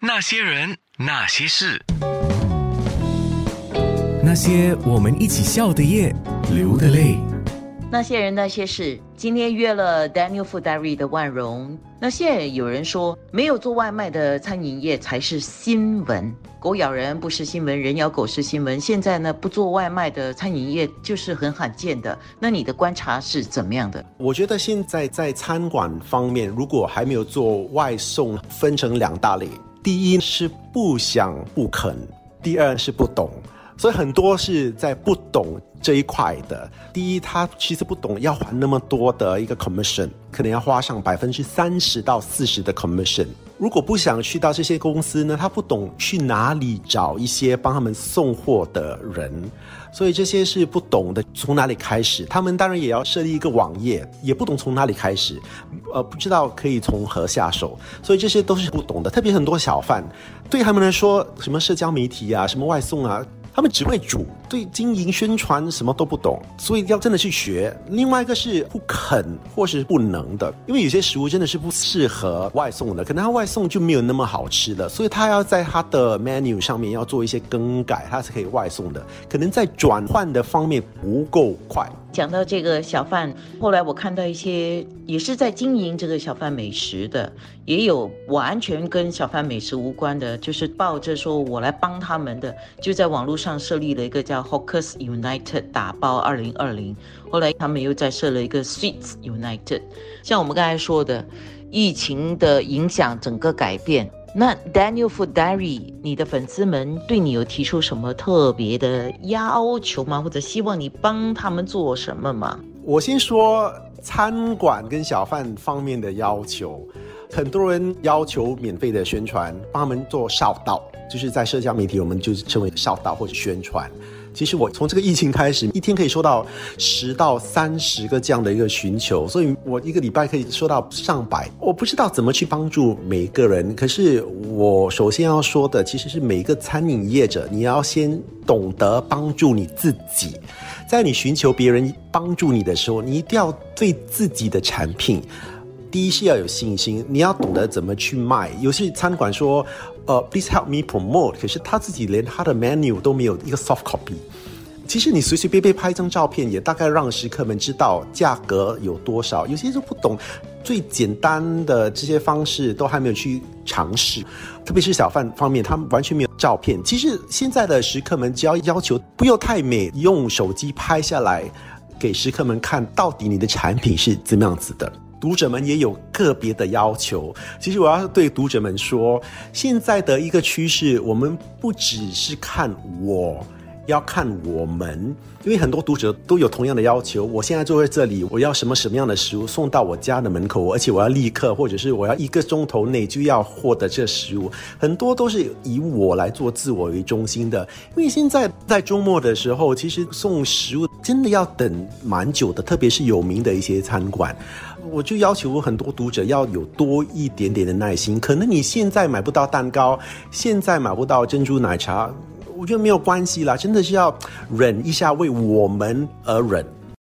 那些人，那些事，那些我们一起笑的夜，流的泪。那些人那些事，今天约了 Daniel Food Diary 的万荣。那现在有人说，没有做外卖的餐饮业才是新闻，狗咬人不是新闻，人咬狗是新闻。现在呢，不做外卖的餐饮业就是很罕见的。那你的观察是怎么样的？我觉得现在在餐馆方面，如果还没有做外送，分成两大类。第一是不想不肯，第二是不懂，所以很多是在不懂这一块的。第一，他其实不懂要还那么多的一个 commission，可能要花上百分之三十到四十的 commission。如果不想去到这些公司呢，他不懂去哪里找一些帮他们送货的人，所以这些是不懂的，从哪里开始？他们当然也要设立一个网页，也不懂从哪里开始，呃，不知道可以从何下手，所以这些都是不懂的。特别很多小贩，对他们来说，什么社交媒体啊，什么外送啊。他们只会煮，对经营宣传什么都不懂，所以要真的去学。另外一个是不肯或是不能的，因为有些食物真的是不适合外送的，可能他外送就没有那么好吃了，所以它要在它的 menu 上面要做一些更改，它是可以外送的。可能在转换的方面不够快。讲到这个小贩，后来我看到一些也是在经营这个小贩美食的，也有完全跟小贩美食无关的，就是抱着说我来帮他们的，就在网络上设立了一个叫 Hawkers United 打包二零二零。后来他们又再设了一个 Sweets United。像我们刚才说的，疫情的影响整个改变。那 Daniel Food Diary，你的粉丝们对你有提出什么特别的要求吗？或者希望你帮他们做什么吗？我先说餐馆跟小贩方面的要求，很多人要求免费的宣传，帮他们做少道，就是在社交媒体，我们就称为少道或者宣传。其实我从这个疫情开始，一天可以收到十到三十个这样的一个寻求，所以我一个礼拜可以收到上百。我不知道怎么去帮助每个人，可是我首先要说的其实是每一个餐饮业者，你要先懂得帮助你自己。在你寻求别人帮助你的时候，你一定要对自己的产品，第一是要有信心，你要懂得怎么去卖。有些餐馆说。呃，please help me promote。可是他自己连他的 menu 都没有一个 soft copy。其实你随随便便拍一张照片，也大概让食客们知道价格有多少。有些人不懂最简单的这些方式，都还没有去尝试。特别是小贩方面，他们完全没有照片。其实现在的食客们只要要求不要太美，用手机拍下来给食客们看，到底你的产品是怎么样子的。读者们也有个别的要求。其实我要对读者们说，现在的一个趋势，我们不只是看我，要看我们，因为很多读者都有同样的要求。我现在坐在这里，我要什么什么样的食物送到我家的门口，而且我要立刻，或者是我要一个钟头内就要获得这食物。很多都是以我来做自我为中心的。因为现在在周末的时候，其实送食物真的要等蛮久的，特别是有名的一些餐馆。我就要求很多读者要有多一点点的耐心。可能你现在买不到蛋糕，现在买不到珍珠奶茶，我觉得没有关系啦，真的是要忍一下，为我们而忍。